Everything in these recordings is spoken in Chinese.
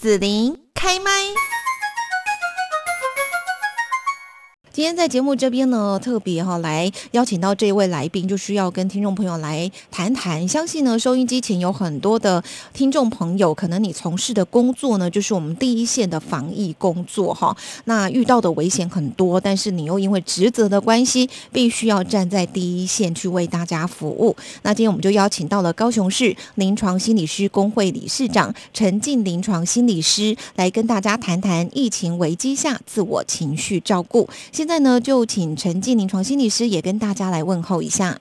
紫琳开麦。今天在节目这边呢，特别哈来邀请到这位来宾，就是要跟听众朋友来谈谈。相信呢，收音机前有很多的听众朋友，可能你从事的工作呢，就是我们第一线的防疫工作哈。那遇到的危险很多，但是你又因为职责的关系，必须要站在第一线去为大家服务。那今天我们就邀请到了高雄市临床心理师工会理事长陈静临床心理师，来跟大家谈谈疫情危机下自我情绪照顾。现现在呢，就请陈静临床心理师也跟大家来问候一下。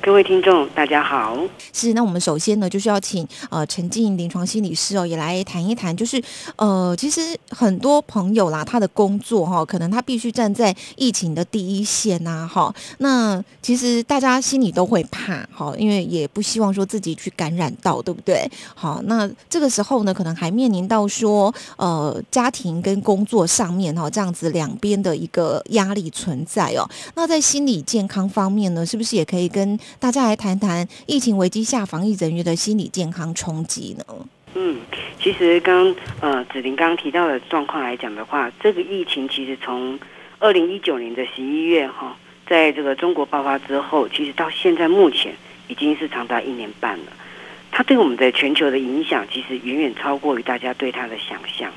各位听众，大家好。是，那我们首先呢，就是要请呃陈静临床心理师哦，也来谈一谈，就是呃，其实很多朋友啦，他的工作哈，可能他必须站在疫情的第一线呐，哈。那其实大家心里都会怕，哈，因为也不希望说自己去感染到，对不对？好，那这个时候呢，可能还面临到说呃家庭跟工作上面哈，这样子两边的一个压力存在哦。那在心理健康方面呢，是不是也可以跟大家来谈谈疫情危机下防疫人员的心理健康冲击呢？嗯，其实刚呃子玲刚刚提到的状况来讲的话，这个疫情其实从二零一九年的十一月哈，在这个中国爆发之后，其实到现在目前已经是长达一年半了。它对我们的全球的影响，其实远远超过于大家对它的想象。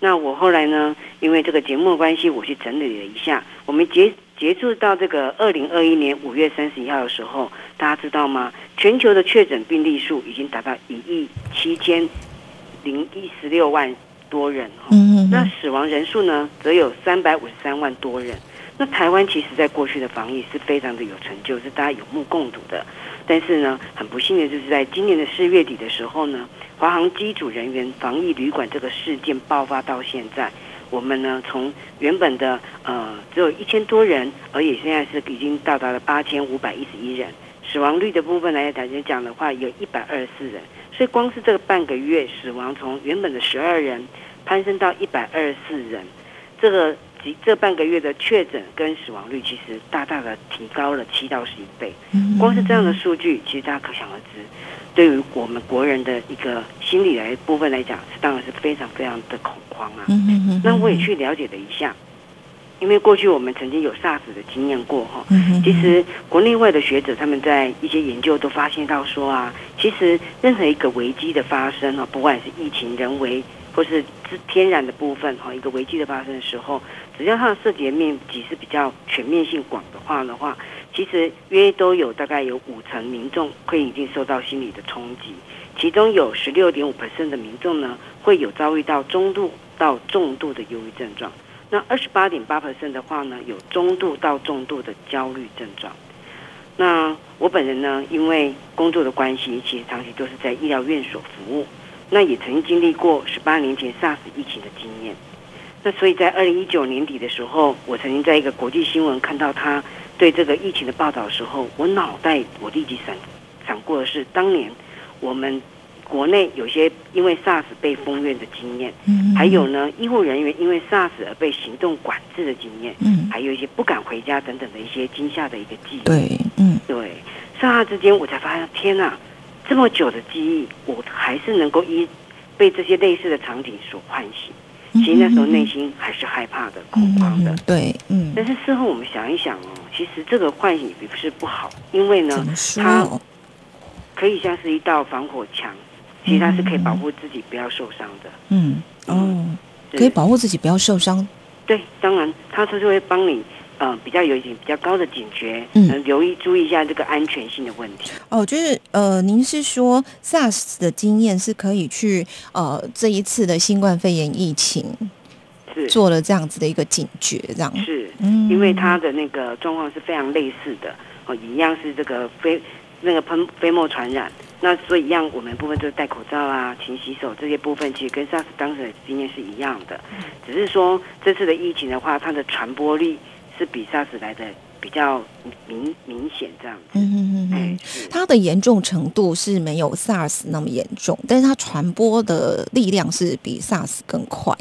那我后来呢，因为这个节目的关系，我去整理了一下，我们截截至到这个二零二一年五月三十一号的时候，大家知道吗？全球的确诊病例数已经达到一亿七千零一十六万多人嗯那死亡人数呢，则有三百五十三万多人。那台湾其实在过去的防疫是非常的有成就，是大家有目共睹的。但是呢，很不幸的就是在今年的四月底的时候呢，华航机组人员防疫旅馆这个事件爆发到现在。我们呢，从原本的呃只有一千多人，而且现在是已经到达了八千五百一十一人。死亡率的部分来讲的话，有一百二十四人。所以光是这个半个月，死亡从原本的十二人攀升到一百二十四人。这个几这半个月的确诊跟死亡率，其实大大的提高了七到十一倍。光是这样的数据，其实大家可想而知，对于我们国人的一个心理来部分来讲，是当然是非常非常的恐慌啊。嗯那我也去了解了一下，因为过去我们曾经有 SARS 的经验过哈。嗯其实国内外的学者他们在一些研究都发现到说啊，其实任何一个危机的发生啊，不管是疫情、人为或是之天然的部分哈，一个危机的发生的时候，只要它的涉及的面积是比较全面性广的话的话，其实约都有大概有五成民众会已经受到心理的冲击，其中有十六点五 percent 的民众呢会有遭遇到中度到重度的忧郁症状。那二十八点八 percent 的话呢，有中度到重度的焦虑症状。那我本人呢，因为工作的关系，其实长期都是在医疗院所服务，那也曾经经历过十八年前 SARS 疫情的经验。那所以在二零一九年底的时候，我曾经在一个国际新闻看到他对这个疫情的报道的时候，我脑袋我立即闪闪过的是当年我们国内有些因为 SARS 被封院的经验。嗯还有呢，医护人员因为 SARS 而被行动管制的经验，嗯，还有一些不敢回家等等的一些惊吓的一个记忆。对，嗯对，刹那之间我才发现，天哪，这么久的记忆，我还是能够一被这些类似的场景所唤醒。其实那时候内心还是害怕的、恐慌的。对，嗯，但是事后我们想一想哦，其实这个唤醒也不是不好，因为呢，它可以像是一道防火墙，其实它是可以保护自己不要受伤的。嗯，哦，可以保护自己不要受伤。对，当然，它就是会帮你，呃，比较有一点比较高的警觉，嗯嗯，留意注意一下这个安全性的问题。哦，就是呃，您是说 SARS 的经验是可以去呃这一次的新冠肺炎疫情是做了这样子的一个警觉，这样。是，嗯因为它的那个状况是非常类似的，哦，一样是这个飞那个喷飞沫传染。那所以一样，我们部分就是戴口罩啊、勤洗手这些部分，其实跟 SARS 当时的经验是一样的，只是说这次的疫情的话，它的传播力是比 SARS 来的比较明明显这样子。嗯嗯嗯哎嗯，，它的严重程度是没有 SARS 那么严重，但是它传播的力量是比 SARS 更快。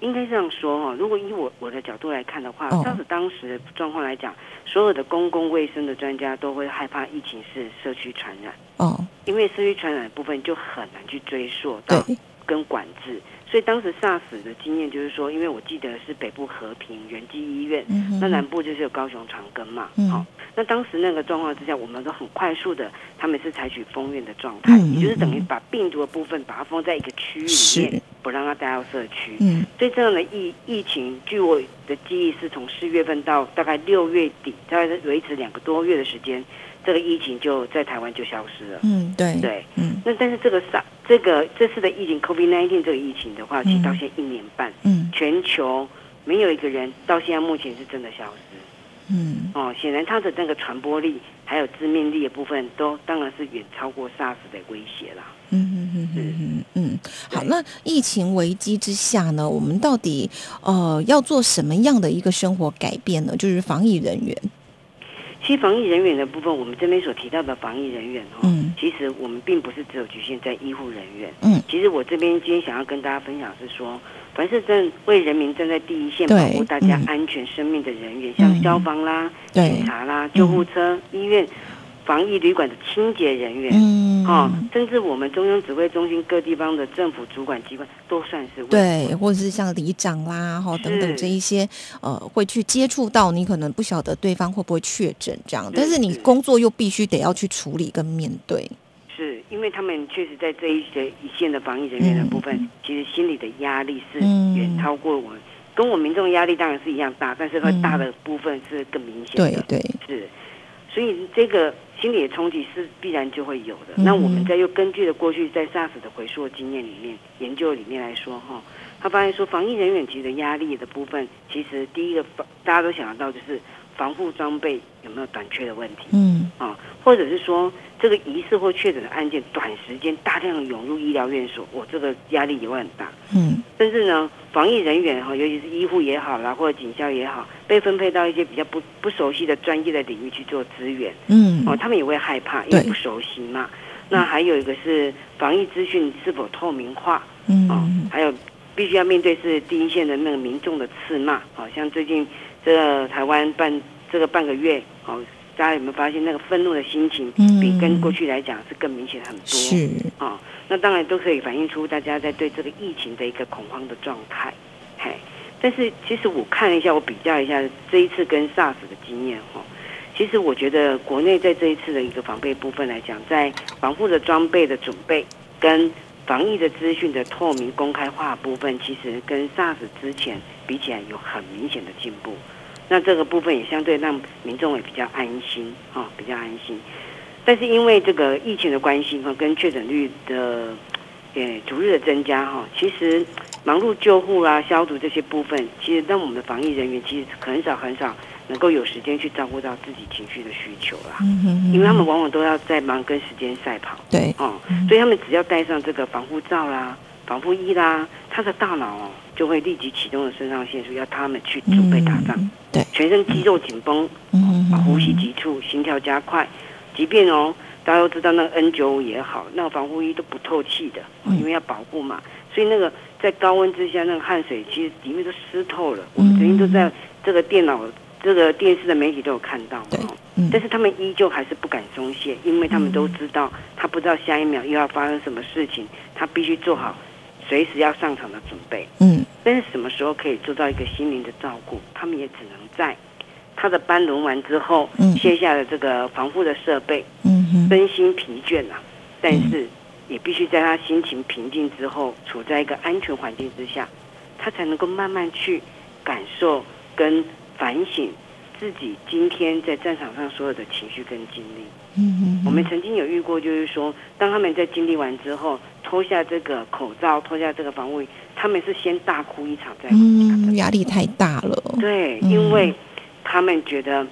应该这样说哈，如果以我我的角度来看的话，，SARS 当时的状况来讲，所有的公共卫生的专家都会害怕疫情是社区传染，哦，因为社区传染的部分就很难去追溯到对，跟管制，所以当时 SARS 的经验就是说，因为我记得是北部和平仁济医院，嗯那南部就是有高雄长庚嘛，嗯。好、那当时那个状况之下，我们都很快速的，他们是采取封院的状态，嗯也就是等于嗯嗯把病毒的部分把它封在一个区域里面，不让它带到社区。嗯。所以这样的疫疫情，据我的记忆是从四月份到大概六月底，大概是维持两个多月的时间，这个疫情就在台湾就消失了。嗯，对，对，嗯那但是这个上这个这次的疫情 COVID-19 这个疫情的话，其实到现在一年半，嗯全球没有一个人到现在目前是真的消失。嗯哦，显然它的那个传播力还有致命力的部分，都当然是远超过 SARS 的威胁啦。嗯嗯嗯嗯嗯嗯，好，那疫情危机之下呢，我们到底呃要做什么样的一个生活改变呢？就是防疫人员，其实防疫人员的部分，我们这边所提到的防疫人员哦，嗯。其实我们并不是只有局限在医护人员。嗯，其实我这边今天想要跟大家分享是说，凡是正为人民站在第一线保护大家嗯。安全生命的人员，嗯。像消防啦、对。警察啦、救护车、医院、防疫旅馆的清洁人员。嗯，哦，甚至我们中央指挥中心各地方的政府主管机关都算是为对，或者是像里长啦，哈等等是这一些，呃，会去接触到你，可能不晓得对方会不会确诊这样，但是你工作又必须得要去处理跟面对，是因为他们确实在这一些一线的防疫人员的部分，其实心理的压力是嗯。远超过我们，跟我们民众的压力当然是一样大，但是会嗯大的部分是更明显的。对对，是，所以这个心理的冲击是必然就会有的。嗯那我们在又根据了过去在 SARS 的回溯经验里面研究里面来说哈，他发现说防疫人员其实的压力的部分，其实第一个大家都想得到就是防护装备有没有短缺的问题。嗯啊，或者是说这个疑似或确诊的案件，短时间大量的涌入医疗院所，我这个压力也会很大。嗯。甚至呢，防疫人员哈，尤其是医护也好啦，或者警校也好，被分配到一些比较不不熟悉的专业的领域去做支援，嗯。哦，他们也会害怕，因为不熟悉嘛。那还有一个是防疫资讯是否透明化，哦嗯，还有必须要面对是第一线的那个民众的斥骂，好、像最近这个台湾半这个半个月，哦，大家有没有发现那个愤怒的心情，嗯比跟过去来讲是更明显很多？是，哦，那当然都可以反映出大家在对这个疫情的一个恐慌的状态，嘿。但是其实我看了一下，我比较一下这一次跟 SARS 的经验哈、哦，其实我觉得国内在这一次的一个防备部分来讲，在防护的装备的准备跟防疫的资讯的透明公开化部分，其实跟 SARS 之前比起来有很明显的进步。那这个部分也相对让民众也比较安心啊、哦，比较安心。但是因为这个疫情的关系哈，跟确诊率的也逐日的增加哈，其实忙碌救护啦、消毒这些部分，其实让我们的防疫人员其实很少很少能够有时间去照顾到自己情绪的需求啦，嗯哼因为他们往往都要在忙跟时间赛跑对，哦，所以他们只要戴上这个防护罩啦、防护衣啦，他的大脑哦就会立即启动了肾上腺素，要他们去准备打仗，嗯对，全身肌肉紧绷，呼吸急促，心跳加快，即便哦，大家都知道那个 N 九五也好，那个防护衣都不透气的，嗯。因为要保护嘛，所以那个在高温之下，那个汗水其实里面都湿透了。我们曾经都在这个电脑、这个电视的媒体都有看到但是他们依旧还是不敢松懈，因为他们都知道，他不知道下一秒又要发生什么事情，他必须做好随时要上场的准备。嗯但是什么时候可以做到一个心灵的照顾？他们也只能在他的班轮完之后，嗯卸下了这个防护的设备，嗯哼，身心疲倦啊，但是也必须在他心情平静之后，处在一个安全环境之下，他才能够慢慢去感受跟反省自己今天在战场上所有的情绪跟经历。嗯嗯，我们曾经有遇过，就是说，当他们在经历完之后，脱下这个口罩，脱下这个防护，他们是先大哭一场再。嗯压力太大了，对，嗯因为他们觉得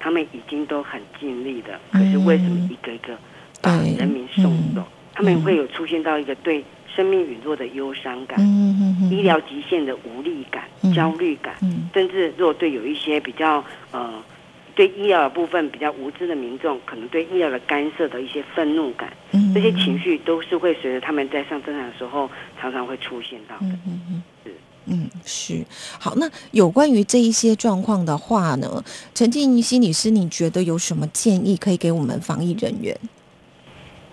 他们已经都很尽力了，可是为什么一个一个把人民送走？嗯他们会有出现到一个对生命陨落的忧伤感、医疗极限的无力感、嗯焦虑感，嗯甚至如果对有一些比较呃对医疗的部分比较无知的民众，可能对医疗的干涉的一些愤怒感，嗯这些情绪都是会随着他们在上战场的时候常常会出现到的。嗯嗯嗯是。嗯，是好。那有关于这一些状况的话呢，陈静心理师，你觉得有什么建议可以给我们防疫人员？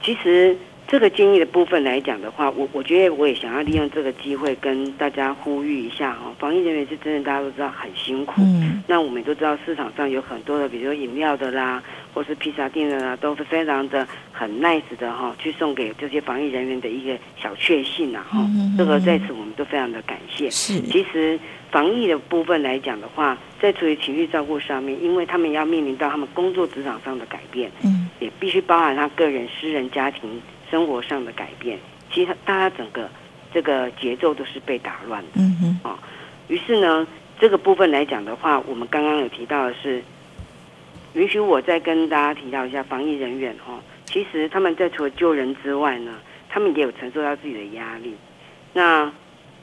其实这个建议的部分来讲的话，我我觉得我也想要利用这个机会跟大家呼吁一下哦，防疫人员是真的大家都知道很辛苦。嗯那我们都知道市场上有很多的，比如说饮料的啦，或是披萨店的啦，都是非常的很 nice 的哈、去送给这些防疫人员的一个小确幸啊哈、嗯这个在此我们都非常的感谢。是其实防疫的部分来讲的话，在处理情绪照顾上面，因为他们要面临到他们工作职场上的改变，嗯也必须包含他个人、私人、家庭生活上的改变。其实大家整个这个节奏都是被打乱的。嗯哼于是呢，这个部分来讲的话，我们刚刚有提到的是，允许我再跟大家提到一下防疫人员哦、其实他们在除了救人之外呢，他们也有承受到自己的压力。那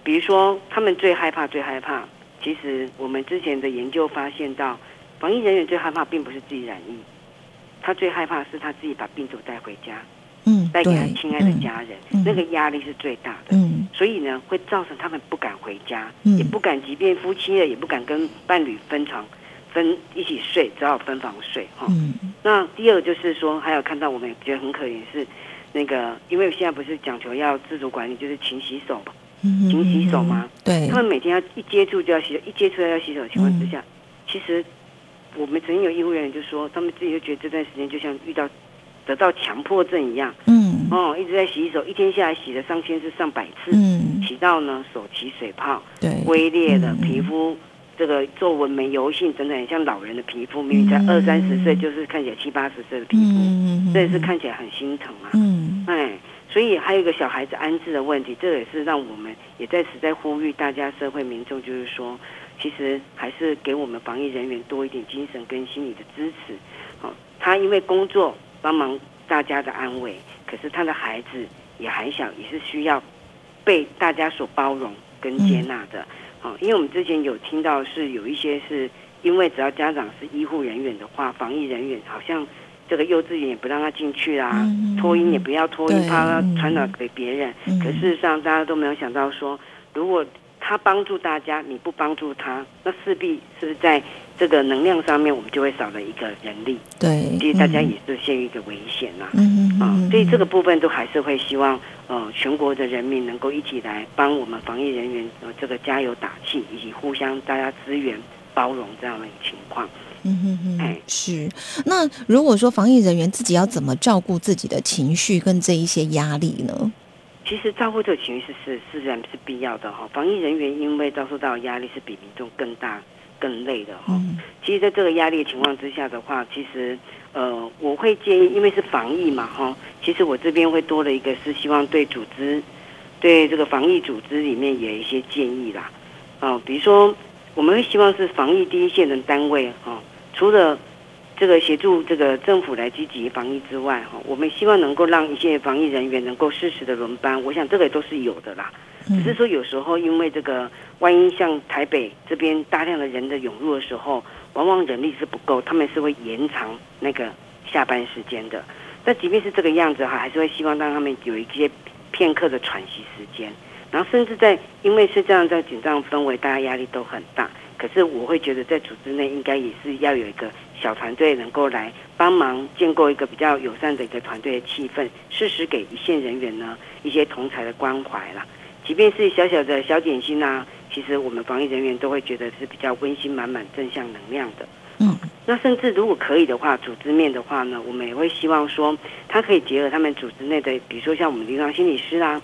比如说，他们最害怕、最害怕，其实我们之前的研究发现到，防疫人员最害怕并不是自己染疫，他最害怕是他自己把病毒带回家，嗯，带给他，亲爱的家人，嗯。那个压力是最大的。嗯。所以呢，会造成他们不敢回家，嗯。也不敢，即便夫妻了，也不敢跟伴侣分床、分一起睡，只好分房睡哈。嗯。那第二就是说，还有看到我们觉得很可怜是，那个因为现在不是讲求要自主管理，就是勤洗手嘛，嗯，勤洗手吗？对。他，们每天要一接触就要洗手，一接触就要洗手的情况之嗯。下，其实我们曾经有医护人员就说，他们自己就觉得这段时间就像遇到得到强迫症一样，嗯。哦，一直在洗手，一天下来洗了上千次、上百次。嗯，洗到呢手起水泡、对，龟裂的嗯皮肤，这个皱纹、没油性等等，很像老人的皮肤，明明才嗯。二三十岁，就是看起来七八十岁的皮肤，嗯，这也是看起来很心疼啊。嗯。哎，所以还有一个小孩子安置的问题，这也是让我们也在此在呼吁大家社会民众，就是说，其实还是给我们防疫人员多一点精神跟心理的支持。哦，他因为工作帮忙大家的安慰，可是他的孩子也还小，也是需要被大家所包容跟接纳的。哦，因为我们之前有听到是有一些是因为只要家长是医护人员的话，防疫人员好像这个幼稚园也不让他进去啦，嗯托婴也不要托婴，怕要嗯传染给别人。嗯可事实上，大家都没有想到说，如果他帮助大家，你不帮助他，那势必是不是在这个能量上面，我们就会少了一个人力。对，其实大家嗯也是陷于一个危险呐、嗯嗯啊，所以这个部分都还是会希望呃全国的人民能够一起来帮我们防疫人员呃这个加油打气，以及互相大家支援包容这样的情况。嗯哼哼哎，是。那如果说防疫人员自己要怎么照顾自己的情绪跟这一些压力呢？其实照顾这个情绪是是自然是必要的哈。防疫人员因为遭受到的压力是比民众更大、更累的哈。嗯其实，在这个压力的情况之下的话，其实呃，我会建议，因为是防疫嘛哈，其实我这边会多了一个是希望对组织，对这个防疫组织里面也有一些建议啦。哦、比如说我们会希望是防疫第一线的单位哈、除了这个协助这个政府来积极防疫之外哈、我们希望能够让一些防疫人员能够适时的轮班，我想这个都是有的啦。只是嗯说有时候因为这个，万一像台北这边大量的人的涌入的时候，往往人力是不够，他们是会延长那个下班时间的。但即便是这个样子哈，还是会希望让他们有一些片刻的喘息时间。然后甚至在因为是这样在紧张氛围，大家压力都很大。可是我会觉得在组织内应该也是要有一个小团队能够来帮忙建构一个比较友善的一个团队的气氛，适时给一线人员呢一些同才的关怀啦。即便是小小的小点心啊，其实我们防疫人员都会觉得是比较温馨满满、正向能量的。嗯那甚至如果可以的话，组织面的话呢，我们也会希望说，它可以结合他们组织内的，比如说像我们临床心理师啊，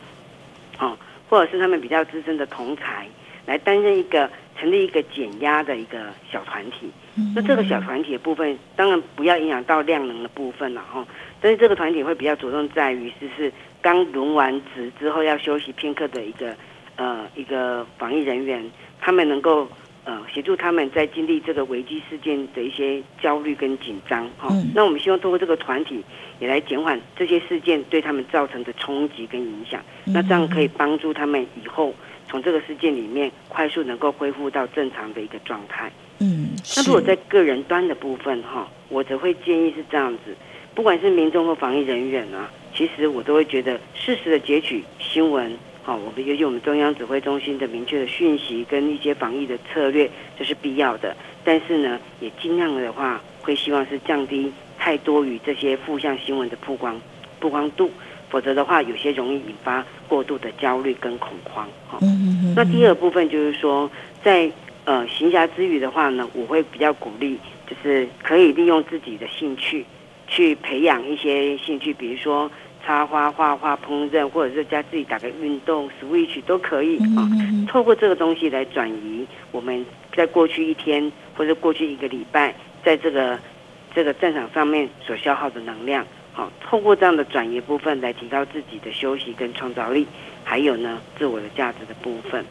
哦，或者是他们比较资深的同才，来担任一个成立一个减压的一个小团体。嗯那这个小团体的部分，当然不要影响到量能的部分了哈。但是这个团体会比较着重在于，就是刚轮完值之后要休息片刻的一个呃一个防疫人员，他们能够呃协助他们在经历这个危机事件的一些焦虑跟紧张哈。嗯那我们希望通过这个团体也来减缓这些事件对他们造成的冲击跟影响。那这样可以帮助他们以后从这个事件里面快速能够恢复到正常的一个状态。嗯，那如果在个人端的部分哈，我则会建议是这样子，不管是民众或防疫人员啊，其实我都会觉得适时的截取新闻，好，我们尤其我们中央指挥中心的明确的讯息跟一些防疫的策略，这是必要的。但是呢，也尽量的话，会希望是降低太多于这些负向新闻的曝光曝光度，否则的话，有些容易引发过度的焦虑跟恐慌。哈、嗯嗯嗯，那第二部分就是说，在呃闲暇之余的话呢，我会比较鼓励，就是可以利用自己的兴趣去培养一些兴趣，比如说插花、画画、烹饪，或者是加自己打个运动、switch 都可以啊。透过这个东西来转移我们在过去一天或者过去一个礼拜，在这个这个战场上面所消耗的能量，好、透过这样的转移部分来提高自己的休息跟创造力，还有呢自我的价值的部分。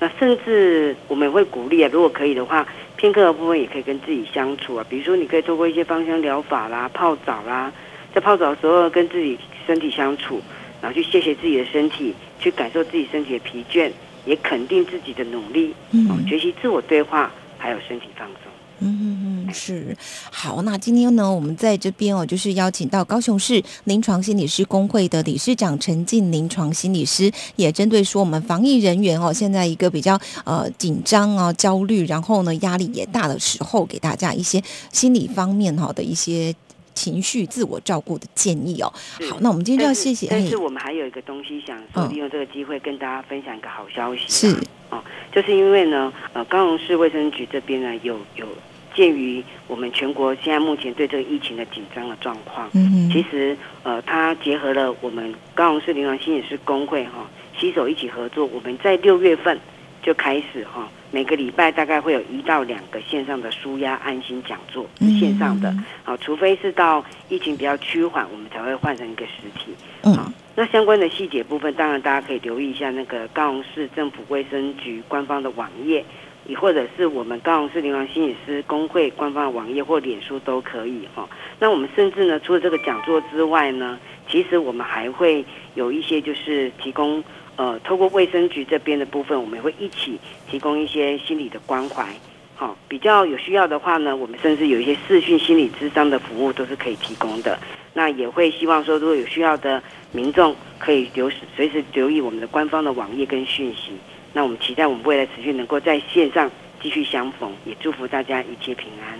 那甚至我们也会鼓励啊，如果可以的话，片刻的部分也可以跟自己相处啊，比如说你可以透过一些芳香疗法啦、泡澡啦，在泡澡的时候跟自己身体相处，然后去谢谢自己的身体，去感受自己身体的疲倦，也肯定自己的努力，哦嗯，学习自我对话，还有身体放松。嗯，是好。那今天呢，我们在这边哦，就是邀请到高雄市临床心理师工会的理事长陈静临床心理师，也针对说我们防疫人员哦，现在一个比较呃紧张啊、焦虑，然后呢压力也大的时候，给大家一些心理方面哈的一些情绪自我照顾的建议哦。好，那我们今天就要谢谢，哎但是我们还有一个东西想利用这个机会跟大家分享一个好消息、是啊，哦，就是因为呢，呃，高雄市卫生局这边呢有有鉴于我们全国现在目前对这个疫情的紧张的状况，嗯哼，其实呃，它结合了我们高雄市临床心理师工会哈、携手一起合作，我们在六月份就开始哈、每个礼拜大概会有一到两个线上的舒压安心讲座，是线上的。嗯好、除非是到疫情比较趋缓，我们才会换成一个实体。嗯好，那相关的细节部分，当然大家可以留意一下那个高雄市政府卫生局官方的网页，也或者是我们高雄市临床心理师工会官方的网页或脸书都可以哈、那我们甚至呢，除了这个讲座之外呢，其实我们还会有一些就是提供呃，透过卫生局这边的部分，我们会一起提供一些心理的关怀。好、比较有需要的话呢，我们甚至有一些视讯心理咨商的服务都是可以提供的。那也会希望说，如果有需要的民众，可以留随时留意我们的官方的网页跟讯息。那我们期待我们未来持续能够在线上继续相逢，也祝福大家一切平安。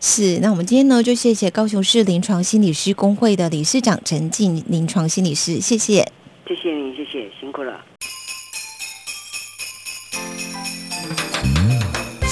是，那我们今天呢，就谢谢高雄市临床心理师工会的理事长陈静临床心理师，谢谢。谢谢您，谢谢，辛苦了。